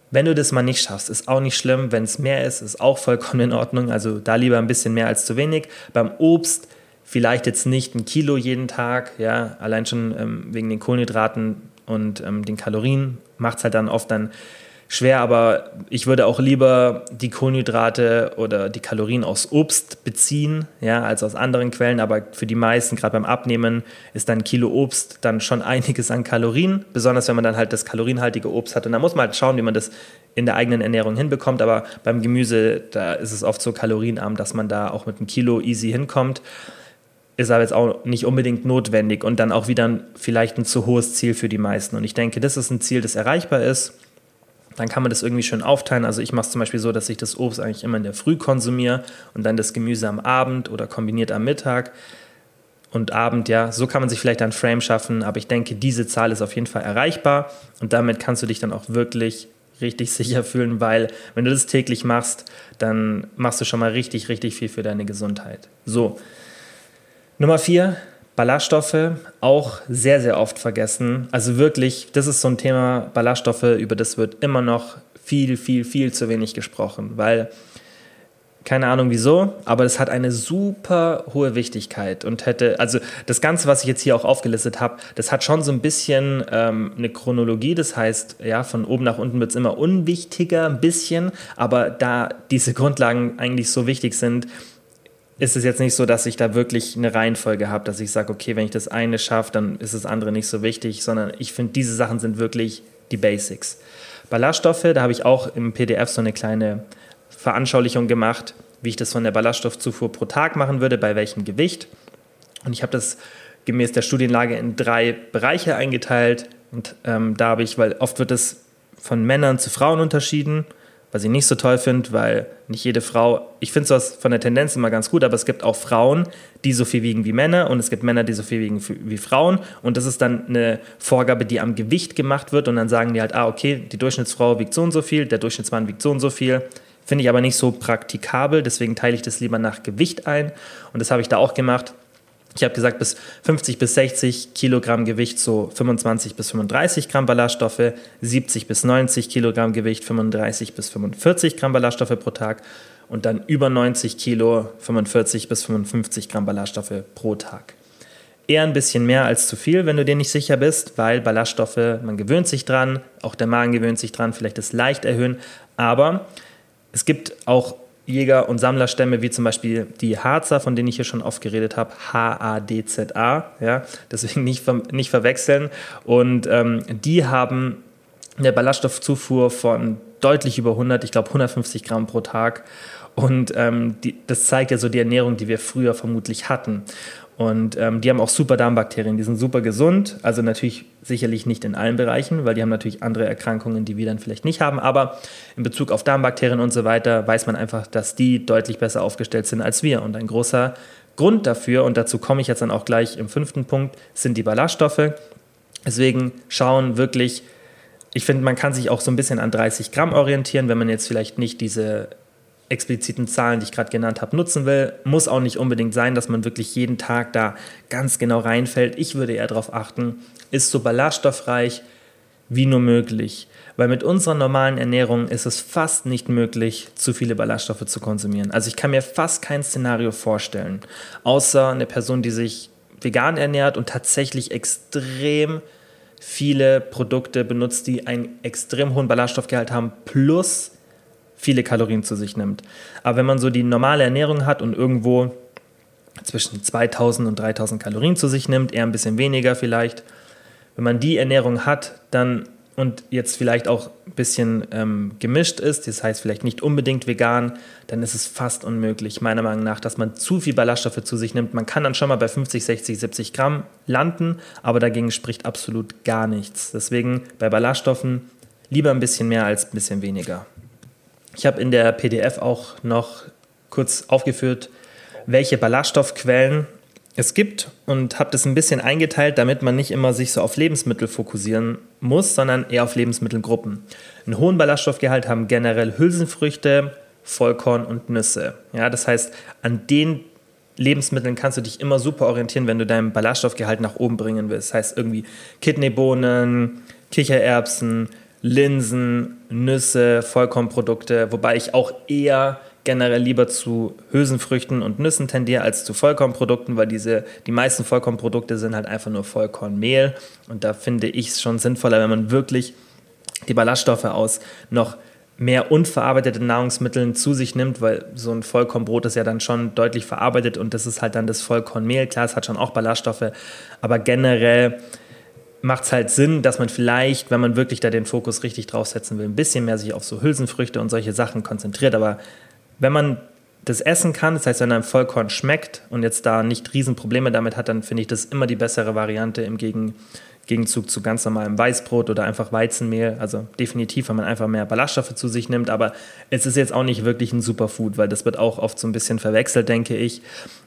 Wenn du das mal nicht schaffst, ist auch nicht schlimm. Wenn es mehr ist, ist auch vollkommen in Ordnung. Also da lieber ein bisschen mehr als zu wenig. Beim Obst vielleicht jetzt nicht ein Kilo jeden Tag, ja, allein schon ähm, wegen den Kohlenhydraten und ähm, den Kalorien macht es halt dann oft dann schwer, aber ich würde auch lieber die Kohlenhydrate oder die Kalorien aus Obst beziehen, ja, als aus anderen Quellen. Aber für die meisten, gerade beim Abnehmen, ist dann ein Kilo Obst dann schon einiges an Kalorien, besonders wenn man dann halt das kalorienhaltige Obst hat. Und da muss man halt schauen, wie man das in der eigenen Ernährung hinbekommt. Aber beim Gemüse, da ist es oft so kalorienarm, dass man da auch mit einem Kilo easy hinkommt. Ist aber jetzt auch nicht unbedingt notwendig und dann auch wieder vielleicht ein zu hohes Ziel für die meisten. Und ich denke, das ist ein Ziel, das erreichbar ist dann kann man das irgendwie schön aufteilen. Also ich mache es zum Beispiel so, dass ich das Obst eigentlich immer in der Früh konsumiere und dann das Gemüse am Abend oder kombiniert am Mittag und Abend, ja. So kann man sich vielleicht ein Frame schaffen, aber ich denke, diese Zahl ist auf jeden Fall erreichbar und damit kannst du dich dann auch wirklich richtig sicher fühlen, weil wenn du das täglich machst, dann machst du schon mal richtig, richtig viel für deine Gesundheit. So. Nummer vier, Ballaststoffe auch sehr, sehr oft vergessen. Also wirklich, das ist so ein Thema Ballaststoffe, über das wird immer noch viel, viel, viel zu wenig gesprochen, weil keine Ahnung wieso, aber es hat eine super hohe Wichtigkeit und hätte, also das Ganze, was ich jetzt hier auch aufgelistet habe, das hat schon so ein bisschen ähm, eine Chronologie, das heißt, ja, von oben nach unten wird es immer unwichtiger, ein bisschen, aber da diese Grundlagen eigentlich so wichtig sind, ist es jetzt nicht so, dass ich da wirklich eine Reihenfolge habe, dass ich sage, okay, wenn ich das eine schaffe, dann ist das andere nicht so wichtig, sondern ich finde, diese Sachen sind wirklich die Basics. Ballaststoffe, da habe ich auch im PDF so eine kleine Veranschaulichung gemacht, wie ich das von der Ballaststoffzufuhr pro Tag machen würde, bei welchem Gewicht. Und ich habe das gemäß der Studienlage in drei Bereiche eingeteilt. Und ähm, da habe ich, weil oft wird es von Männern zu Frauen unterschieden was ich nicht so toll finde, weil nicht jede Frau, ich finde sowas von der Tendenz immer ganz gut, aber es gibt auch Frauen, die so viel wiegen wie Männer und es gibt Männer, die so viel wiegen wie Frauen und das ist dann eine Vorgabe, die am Gewicht gemacht wird und dann sagen die halt, ah, okay, die Durchschnittsfrau wiegt so und so viel, der Durchschnittsmann wiegt so und so viel. Finde ich aber nicht so praktikabel, deswegen teile ich das lieber nach Gewicht ein und das habe ich da auch gemacht. Ich habe gesagt, bis 50 bis 60 Kilogramm Gewicht so 25 bis 35 Gramm Ballaststoffe, 70 bis 90 Kilogramm Gewicht 35 bis 45 Gramm Ballaststoffe pro Tag und dann über 90 Kilo 45 bis 55 Gramm Ballaststoffe pro Tag. Eher ein bisschen mehr als zu viel, wenn du dir nicht sicher bist, weil Ballaststoffe, man gewöhnt sich dran, auch der Magen gewöhnt sich dran, vielleicht das leicht erhöhen, aber es gibt auch Jäger- und Sammlerstämme, wie zum Beispiel die Harzer, von denen ich hier schon oft geredet habe, H-A-D-Z-A, ja, deswegen nicht, ver nicht verwechseln. Und ähm, die haben eine Ballaststoffzufuhr von deutlich über 100, ich glaube 150 Gramm pro Tag. Und ähm, die, das zeigt ja so die Ernährung, die wir früher vermutlich hatten. Und ähm, die haben auch super Darmbakterien, die sind super gesund. Also natürlich sicherlich nicht in allen Bereichen, weil die haben natürlich andere Erkrankungen, die wir dann vielleicht nicht haben. Aber in Bezug auf Darmbakterien und so weiter weiß man einfach, dass die deutlich besser aufgestellt sind als wir. Und ein großer Grund dafür, und dazu komme ich jetzt dann auch gleich im fünften Punkt, sind die Ballaststoffe. Deswegen schauen wirklich, ich finde, man kann sich auch so ein bisschen an 30 Gramm orientieren, wenn man jetzt vielleicht nicht diese expliziten Zahlen, die ich gerade genannt habe, nutzen will. Muss auch nicht unbedingt sein, dass man wirklich jeden Tag da ganz genau reinfällt. Ich würde eher darauf achten, ist so ballaststoffreich wie nur möglich. Weil mit unserer normalen Ernährung ist es fast nicht möglich, zu viele Ballaststoffe zu konsumieren. Also ich kann mir fast kein Szenario vorstellen, außer eine Person, die sich vegan ernährt und tatsächlich extrem viele Produkte benutzt, die einen extrem hohen Ballaststoffgehalt haben, plus viele Kalorien zu sich nimmt. Aber wenn man so die normale Ernährung hat und irgendwo zwischen 2000 und 3000 Kalorien zu sich nimmt, eher ein bisschen weniger vielleicht, wenn man die Ernährung hat, dann und jetzt vielleicht auch ein bisschen ähm, gemischt ist, das heißt vielleicht nicht unbedingt vegan, dann ist es fast unmöglich, meiner Meinung nach, dass man zu viel Ballaststoffe zu sich nimmt. Man kann dann schon mal bei 50, 60, 70 Gramm landen, aber dagegen spricht absolut gar nichts. Deswegen bei Ballaststoffen lieber ein bisschen mehr als ein bisschen weniger. Ich habe in der PDF auch noch kurz aufgeführt, welche Ballaststoffquellen es gibt und habe das ein bisschen eingeteilt, damit man nicht immer sich so auf Lebensmittel fokussieren muss, sondern eher auf Lebensmittelgruppen. Einen hohen Ballaststoffgehalt haben generell Hülsenfrüchte, Vollkorn und Nüsse. Ja, das heißt, an den Lebensmitteln kannst du dich immer super orientieren, wenn du deinen Ballaststoffgehalt nach oben bringen willst. Das heißt irgendwie Kidneybohnen, Kichererbsen, Linsen, Nüsse, Vollkornprodukte, wobei ich auch eher generell lieber zu Hülsenfrüchten und Nüssen tendiere als zu Vollkornprodukten, weil diese, die meisten Vollkornprodukte sind halt einfach nur Vollkornmehl. Und da finde ich es schon sinnvoller, wenn man wirklich die Ballaststoffe aus noch mehr unverarbeitete Nahrungsmitteln zu sich nimmt, weil so ein Vollkornbrot ist ja dann schon deutlich verarbeitet und das ist halt dann das Vollkornmehl. Klar, es hat schon auch Ballaststoffe, aber generell macht es halt Sinn, dass man vielleicht, wenn man wirklich da den Fokus richtig draufsetzen will, ein bisschen mehr sich auf so Hülsenfrüchte und solche Sachen konzentriert. Aber wenn man das essen kann, das heißt, wenn einem Vollkorn schmeckt und jetzt da nicht Riesenprobleme damit hat, dann finde ich das immer die bessere Variante im Gegen Gegenzug zu ganz normalem Weißbrot oder einfach Weizenmehl. Also definitiv, wenn man einfach mehr Ballaststoffe zu sich nimmt, aber es ist jetzt auch nicht wirklich ein Superfood, weil das wird auch oft so ein bisschen verwechselt, denke ich.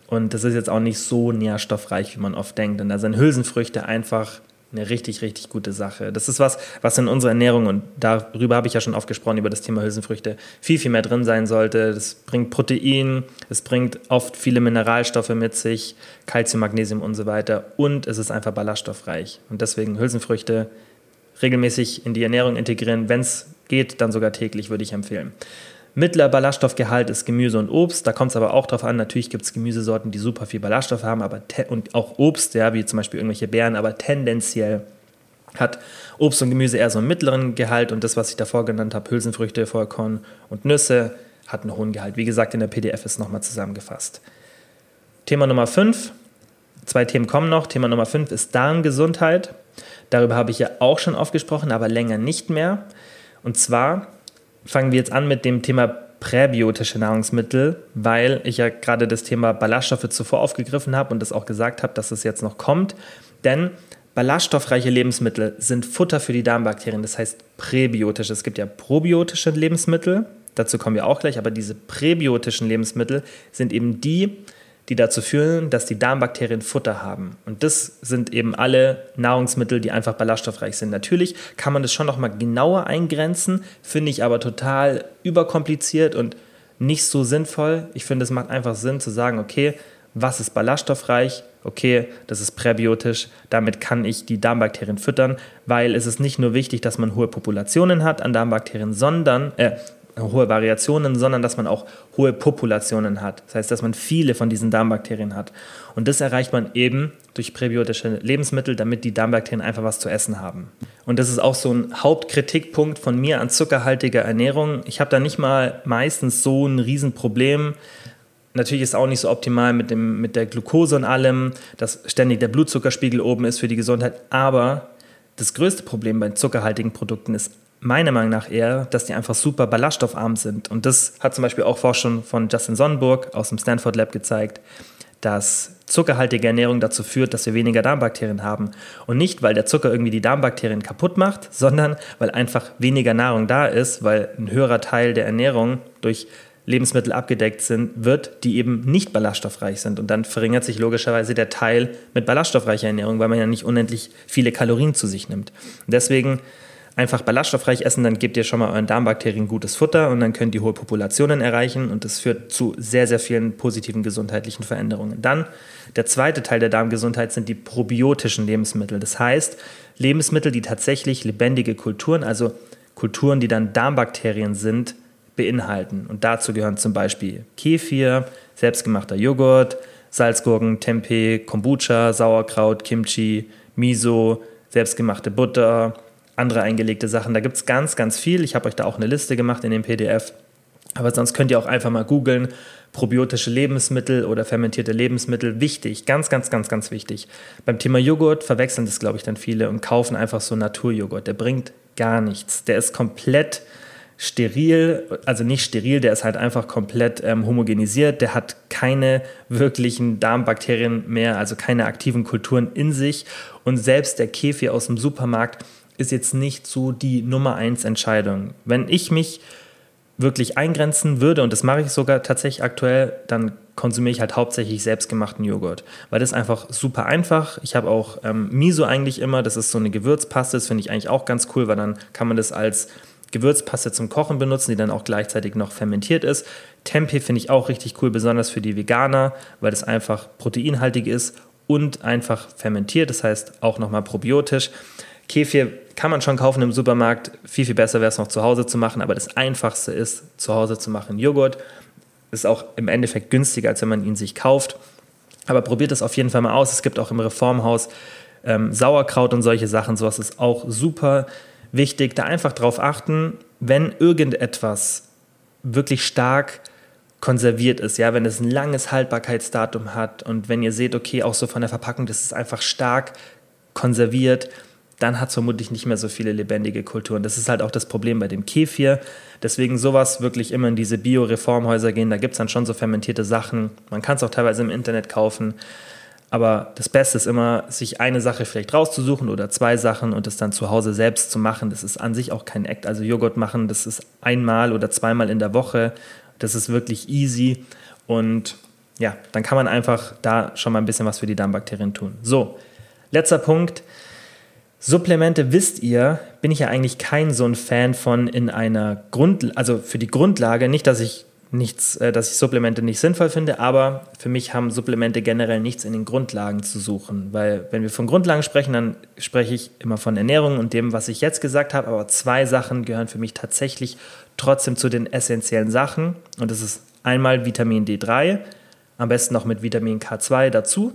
Und das ist jetzt auch nicht so nährstoffreich, wie man oft denkt. Und da sind Hülsenfrüchte einfach eine richtig, richtig gute Sache. Das ist was, was in unserer Ernährung, und darüber habe ich ja schon oft gesprochen, über das Thema Hülsenfrüchte, viel, viel mehr drin sein sollte. Das bringt Protein, es bringt oft viele Mineralstoffe mit sich, Kalzium, Magnesium und so weiter. Und es ist einfach ballaststoffreich. Und deswegen Hülsenfrüchte regelmäßig in die Ernährung integrieren. Wenn es geht, dann sogar täglich, würde ich empfehlen. Mittlerer Ballaststoffgehalt ist Gemüse und Obst. Da kommt es aber auch darauf an, natürlich gibt es Gemüsesorten, die super viel Ballaststoff haben, aber und auch Obst, ja, wie zum Beispiel irgendwelche Beeren, aber tendenziell hat Obst und Gemüse eher so einen mittleren Gehalt und das, was ich davor genannt habe, Hülsenfrüchte, Vollkorn und Nüsse, hat einen hohen Gehalt. Wie gesagt, in der PDF ist nochmal zusammengefasst. Thema Nummer 5. Zwei Themen kommen noch. Thema Nummer 5 ist Darmgesundheit. Darüber habe ich ja auch schon oft gesprochen, aber länger nicht mehr. Und zwar fangen wir jetzt an mit dem Thema präbiotische Nahrungsmittel, weil ich ja gerade das Thema Ballaststoffe zuvor aufgegriffen habe und das auch gesagt habe, dass es jetzt noch kommt. Denn ballaststoffreiche Lebensmittel sind Futter für die Darmbakterien, das heißt präbiotisch. Es gibt ja probiotische Lebensmittel, dazu kommen wir auch gleich, aber diese präbiotischen Lebensmittel sind eben die, die dazu führen, dass die Darmbakterien Futter haben. Und das sind eben alle Nahrungsmittel, die einfach ballaststoffreich sind. Natürlich kann man das schon noch mal genauer eingrenzen, finde ich aber total überkompliziert und nicht so sinnvoll. Ich finde, es macht einfach Sinn zu sagen, okay, was ist ballaststoffreich? Okay, das ist präbiotisch, damit kann ich die Darmbakterien füttern, weil es ist nicht nur wichtig, dass man hohe Populationen hat an Darmbakterien, sondern, äh, hohe Variationen, sondern dass man auch hohe Populationen hat. Das heißt, dass man viele von diesen Darmbakterien hat. Und das erreicht man eben durch präbiotische Lebensmittel, damit die Darmbakterien einfach was zu essen haben. Und das ist auch so ein Hauptkritikpunkt von mir an zuckerhaltiger Ernährung. Ich habe da nicht mal meistens so ein Riesenproblem. Natürlich ist es auch nicht so optimal mit, dem, mit der Glucose und allem, dass ständig der Blutzuckerspiegel oben ist für die Gesundheit. Aber das größte Problem bei zuckerhaltigen Produkten ist meiner Meinung nach eher, dass die einfach super ballaststoffarm sind. Und das hat zum Beispiel auch Forschung von Justin Sonnenburg aus dem Stanford Lab gezeigt, dass zuckerhaltige Ernährung dazu führt, dass wir weniger Darmbakterien haben. Und nicht, weil der Zucker irgendwie die Darmbakterien kaputt macht, sondern weil einfach weniger Nahrung da ist, weil ein höherer Teil der Ernährung durch Lebensmittel abgedeckt sind, wird, die eben nicht ballaststoffreich sind. Und dann verringert sich logischerweise der Teil mit ballaststoffreicher Ernährung, weil man ja nicht unendlich viele Kalorien zu sich nimmt. Und deswegen einfach ballaststoffreich essen, dann gebt ihr schon mal euren Darmbakterien gutes Futter und dann könnt ihr hohe Populationen erreichen und das führt zu sehr, sehr vielen positiven gesundheitlichen Veränderungen. Dann der zweite Teil der Darmgesundheit sind die probiotischen Lebensmittel. Das heißt, Lebensmittel, die tatsächlich lebendige Kulturen, also Kulturen, die dann Darmbakterien sind, beinhalten. Und dazu gehören zum Beispiel Kefir, selbstgemachter Joghurt, Salzgurken, Tempeh, Kombucha, Sauerkraut, Kimchi, Miso, selbstgemachte Butter, andere eingelegte Sachen. Da gibt es ganz, ganz viel. Ich habe euch da auch eine Liste gemacht in dem PDF. Aber sonst könnt ihr auch einfach mal googeln, probiotische Lebensmittel oder fermentierte Lebensmittel. Wichtig, ganz, ganz, ganz, ganz wichtig. Beim Thema Joghurt verwechseln das, glaube ich, dann viele und kaufen einfach so Naturjoghurt. Der bringt gar nichts. Der ist komplett steril, also nicht steril, der ist halt einfach komplett ähm, homogenisiert, der hat keine wirklichen Darmbakterien mehr, also keine aktiven Kulturen in sich und selbst der Kefir aus dem Supermarkt ist jetzt nicht so die Nummer eins Entscheidung. Wenn ich mich wirklich eingrenzen würde, und das mache ich sogar tatsächlich aktuell, dann konsumiere ich halt hauptsächlich selbstgemachten Joghurt, weil das einfach super einfach. Ich habe auch ähm, Miso eigentlich immer, das ist so eine Gewürzpaste, das finde ich eigentlich auch ganz cool, weil dann kann man das als Gewürzpaste zum Kochen benutzen, die dann auch gleichzeitig noch fermentiert ist. Tempeh finde ich auch richtig cool, besonders für die Veganer, weil das einfach proteinhaltig ist und einfach fermentiert, das heißt auch nochmal probiotisch. Kefir kann man schon kaufen im Supermarkt. Viel, viel besser wäre es noch zu Hause zu machen, aber das Einfachste ist, zu Hause zu machen Joghurt. Ist auch im Endeffekt günstiger, als wenn man ihn sich kauft. Aber probiert es auf jeden Fall mal aus. Es gibt auch im Reformhaus ähm, Sauerkraut und solche Sachen. Sowas ist auch super wichtig. Da einfach drauf achten, wenn irgendetwas wirklich stark konserviert ist, ja, wenn es ein langes Haltbarkeitsdatum hat und wenn ihr seht, okay, auch so von der Verpackung, das ist einfach stark konserviert, dann hat es vermutlich nicht mehr so viele lebendige Kulturen. Das ist halt auch das Problem bei dem Kefir. Deswegen sowas wirklich immer in diese Bio-Reformhäuser gehen. Da gibt es dann schon so fermentierte Sachen. Man kann es auch teilweise im Internet kaufen. Aber das Beste ist immer, sich eine Sache vielleicht rauszusuchen oder zwei Sachen und es dann zu Hause selbst zu machen. Das ist an sich auch kein Act. Also Joghurt machen, das ist einmal oder zweimal in der Woche. Das ist wirklich easy. Und ja, dann kann man einfach da schon mal ein bisschen was für die Darmbakterien tun. So, letzter Punkt Supplemente, wisst ihr, bin ich ja eigentlich kein so ein Fan von in einer Grund, also für die Grundlage, nicht, dass ich nichts, äh, dass ich Supplemente nicht sinnvoll finde, aber für mich haben Supplemente generell nichts in den Grundlagen zu suchen, weil wenn wir von Grundlagen sprechen, dann spreche ich immer von Ernährung und dem, was ich jetzt gesagt habe, aber zwei Sachen gehören für mich tatsächlich trotzdem zu den essentiellen Sachen. Und das ist einmal Vitamin D3, am besten noch mit Vitamin K2 dazu.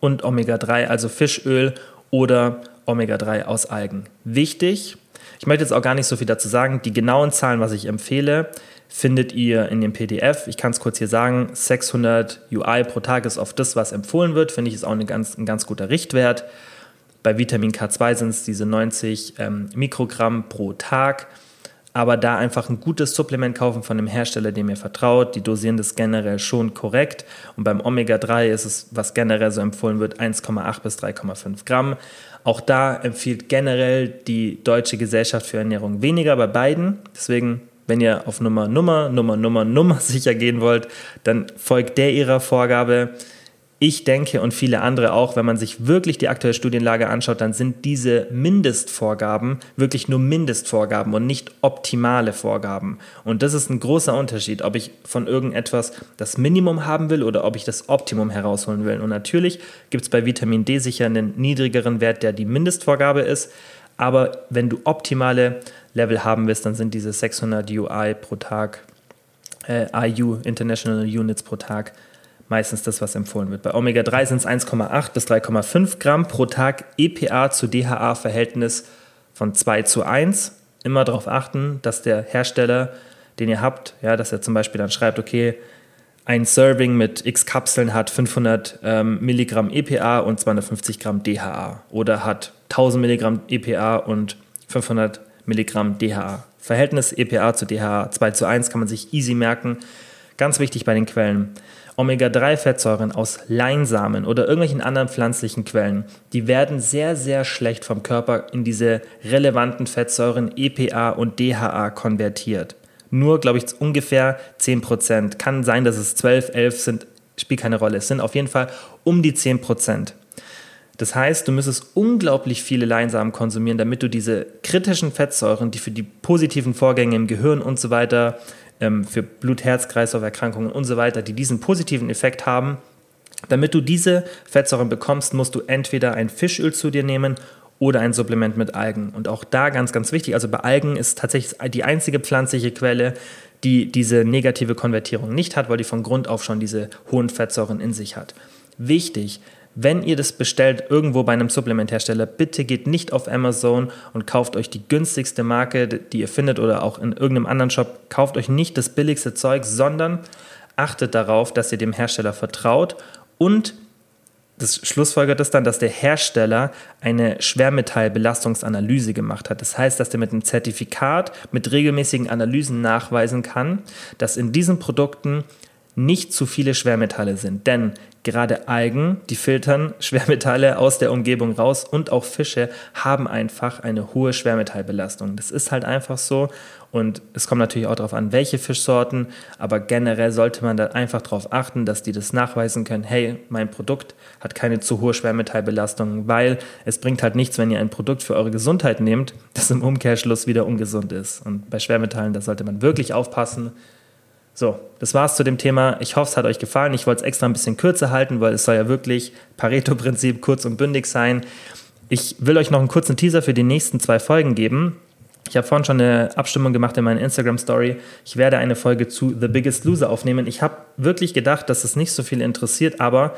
Und Omega 3, also Fischöl oder Omega-3 aus Algen. Wichtig, ich möchte jetzt auch gar nicht so viel dazu sagen, die genauen Zahlen, was ich empfehle, findet ihr in dem PDF. Ich kann es kurz hier sagen, 600 UI pro Tag ist oft das, was empfohlen wird, finde ich ist auch eine ganz, ein ganz guter Richtwert. Bei Vitamin K2 sind es diese 90 ähm, Mikrogramm pro Tag aber da einfach ein gutes Supplement kaufen von einem Hersteller, dem ihr vertraut. Die dosieren das generell schon korrekt. Und beim Omega-3 ist es, was generell so empfohlen wird, 1,8 bis 3,5 Gramm. Auch da empfiehlt generell die Deutsche Gesellschaft für Ernährung weniger bei beiden. Deswegen, wenn ihr auf Nummer, Nummer, Nummer, Nummer, Nummer sicher gehen wollt, dann folgt der ihrer Vorgabe ich denke und viele andere auch, wenn man sich wirklich die aktuelle Studienlage anschaut, dann sind diese Mindestvorgaben wirklich nur Mindestvorgaben und nicht optimale Vorgaben. Und das ist ein großer Unterschied, ob ich von irgendetwas das Minimum haben will oder ob ich das Optimum herausholen will. Und natürlich gibt es bei Vitamin D sicher einen niedrigeren Wert, der die Mindestvorgabe ist. Aber wenn du optimale Level haben willst, dann sind diese 600 UI pro Tag, äh, IU, International Units pro Tag, meistens das, was empfohlen wird. Bei Omega-3 sind es 1,8 bis 3,5 Gramm pro Tag, EPA zu DHA-Verhältnis von 2 zu 1. Immer darauf achten, dass der Hersteller, den ihr habt, ja, dass er zum Beispiel dann schreibt, okay, ein Serving mit x Kapseln hat 500 ähm, Milligramm EPA und 250 Gramm DHA oder hat 1000 Milligramm EPA und 500 Milligramm DHA. Verhältnis EPA zu DHA 2 zu 1 kann man sich easy merken. Ganz wichtig bei den Quellen. Omega-3-Fettsäuren aus Leinsamen oder irgendwelchen anderen pflanzlichen Quellen, die werden sehr, sehr schlecht vom Körper in diese relevanten Fettsäuren EPA und DHA konvertiert. nur, glaube ich, ungefähr 10%. Kann sein, dass es 12, 11 sind, spielt keine Rolle. Es sind auf jeden Fall um die 10%. Das heißt, du müsstest unglaublich viele Leinsamen konsumieren, damit du diese kritischen Fettsäuren, die für die positiven Vorgänge im Gehirn und so weiter, ähm, für Blut-Herz-Kreislauf-Erkrankungen und so weiter, die diesen positiven Effekt haben, damit du diese Fettsäuren bekommst, musst du entweder ein Fischöl zu dir nehmen oder ein Supplement mit Algen. Und auch da ganz, ganz wichtig, also bei Algen ist tatsächlich die einzige pflanzliche Quelle, die diese negative Konvertierung nicht hat, weil die von Grund auf schon diese hohen Fettsäuren in sich hat. Wichtig, wenn ihr das bestellt irgendwo bei einem Supplementhersteller, bitte geht nicht auf Amazon und kauft euch die günstigste Marke, die ihr findet oder auch in irgendeinem anderen Shop. Kauft euch nicht das billigste Zeug, sondern achtet darauf, dass ihr dem Hersteller vertraut und das schlussfolgert es dann, dass der Hersteller eine Schwermetallbelastungsanalyse gemacht hat. Das heißt, dass er mit einem Zertifikat, mit regelmäßigen Analysen nachweisen kann, dass in diesen Produkten nicht zu viele Schwermetalle sind. Denn gerade Algen, die filtern Schwermetalle aus der Umgebung raus und auch Fische haben einfach eine hohe Schwermetallbelastung. Das ist halt einfach so und es kommt natürlich auch darauf an, welche Fischsorten, aber generell sollte man da einfach darauf achten, dass die das nachweisen können, hey, mein Produkt hat keine zu hohe Schwermetallbelastung, weil es bringt halt nichts, wenn ihr ein Produkt für eure Gesundheit nehmt, das im Umkehrschluss wieder ungesund ist. Und bei Schwermetallen, da sollte man wirklich aufpassen, so, das war's zu dem Thema. Ich hoffe, es hat euch gefallen. Ich wollte es extra ein bisschen kürzer halten, weil es soll ja wirklich Pareto-Prinzip kurz und bündig sein. Ich will euch noch einen kurzen Teaser für die nächsten zwei Folgen geben. Ich habe vorhin schon eine Abstimmung gemacht in meiner Instagram-Story. Ich werde eine Folge zu The Biggest Loser aufnehmen. Ich habe wirklich gedacht, dass es nicht so viel interessiert, aber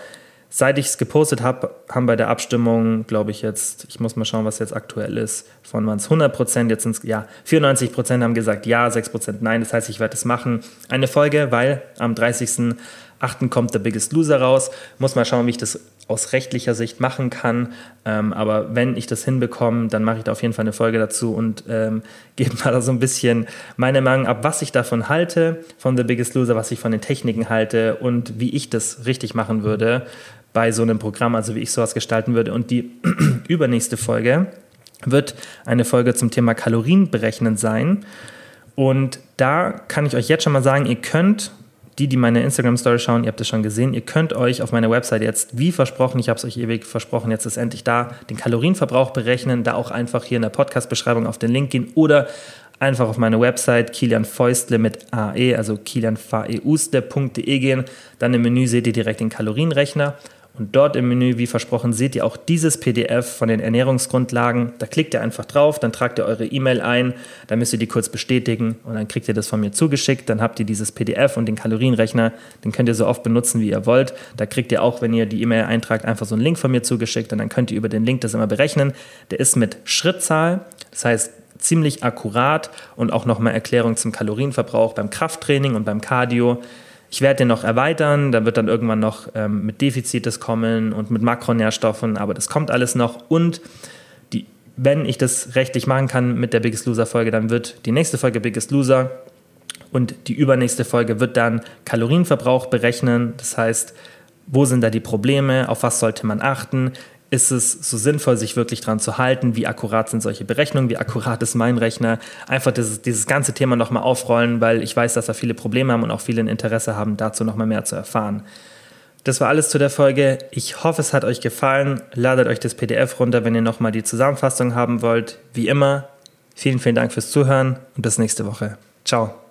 Seit ich es gepostet habe, haben bei der Abstimmung, glaube ich jetzt, ich muss mal schauen, was jetzt aktuell ist, von waren es 100 Prozent, jetzt sind es, ja, 94 Prozent haben gesagt ja, 6 Prozent nein. Das heißt, ich werde es machen. Eine Folge, weil am 30. 8. kommt The Biggest Loser raus. Muss mal schauen, wie ich das aus rechtlicher Sicht machen kann. Ähm, aber wenn ich das hinbekomme, dann mache ich da auf jeden Fall eine Folge dazu und ähm, gebe mal so ein bisschen meine Meinung ab, was ich davon halte, von The Biggest Loser, was ich von den Techniken halte und wie ich das richtig machen würde bei so einem Programm, also wie ich sowas gestalten würde. Und die übernächste Folge wird eine Folge zum Thema Kalorien berechnen sein. Und da kann ich euch jetzt schon mal sagen, ihr könnt die, die meine Instagram-Story schauen, ihr habt es schon gesehen, ihr könnt euch auf meiner Website jetzt, wie versprochen, ich habe es euch ewig versprochen, jetzt ist endlich da, den Kalorienverbrauch berechnen, da auch einfach hier in der Podcast-Beschreibung auf den Link gehen oder einfach auf meine Website kilianfeustle mit AE, also kilianfaeuste.de gehen, dann im Menü seht ihr direkt den Kalorienrechner und dort im Menü, wie versprochen, seht ihr auch dieses PDF von den Ernährungsgrundlagen. Da klickt ihr einfach drauf, dann tragt ihr eure E-Mail ein, dann müsst ihr die kurz bestätigen und dann kriegt ihr das von mir zugeschickt. Dann habt ihr dieses PDF und den Kalorienrechner, den könnt ihr so oft benutzen, wie ihr wollt. Da kriegt ihr auch, wenn ihr die E-Mail eintragt, einfach so einen Link von mir zugeschickt und dann könnt ihr über den Link das immer berechnen. Der ist mit Schrittzahl, das heißt ziemlich akkurat und auch nochmal Erklärung zum Kalorienverbrauch beim Krafttraining und beim Cardio. Ich werde den noch erweitern, da wird dann irgendwann noch ähm, mit Defizites kommen und mit Makronährstoffen, aber das kommt alles noch. Und die, wenn ich das rechtlich machen kann mit der Biggest Loser Folge, dann wird die nächste Folge Biggest Loser und die übernächste Folge wird dann Kalorienverbrauch berechnen. Das heißt, wo sind da die Probleme, auf was sollte man achten, ist es so sinnvoll, sich wirklich dran zu halten? Wie akkurat sind solche Berechnungen? Wie akkurat ist mein Rechner? Einfach dieses, dieses ganze Thema nochmal aufrollen, weil ich weiß, dass da viele Probleme haben und auch viele ein Interesse haben, dazu nochmal mehr zu erfahren. Das war alles zu der Folge. Ich hoffe, es hat euch gefallen. Ladet euch das PDF runter, wenn ihr nochmal die Zusammenfassung haben wollt. Wie immer, vielen, vielen Dank fürs Zuhören und bis nächste Woche. Ciao.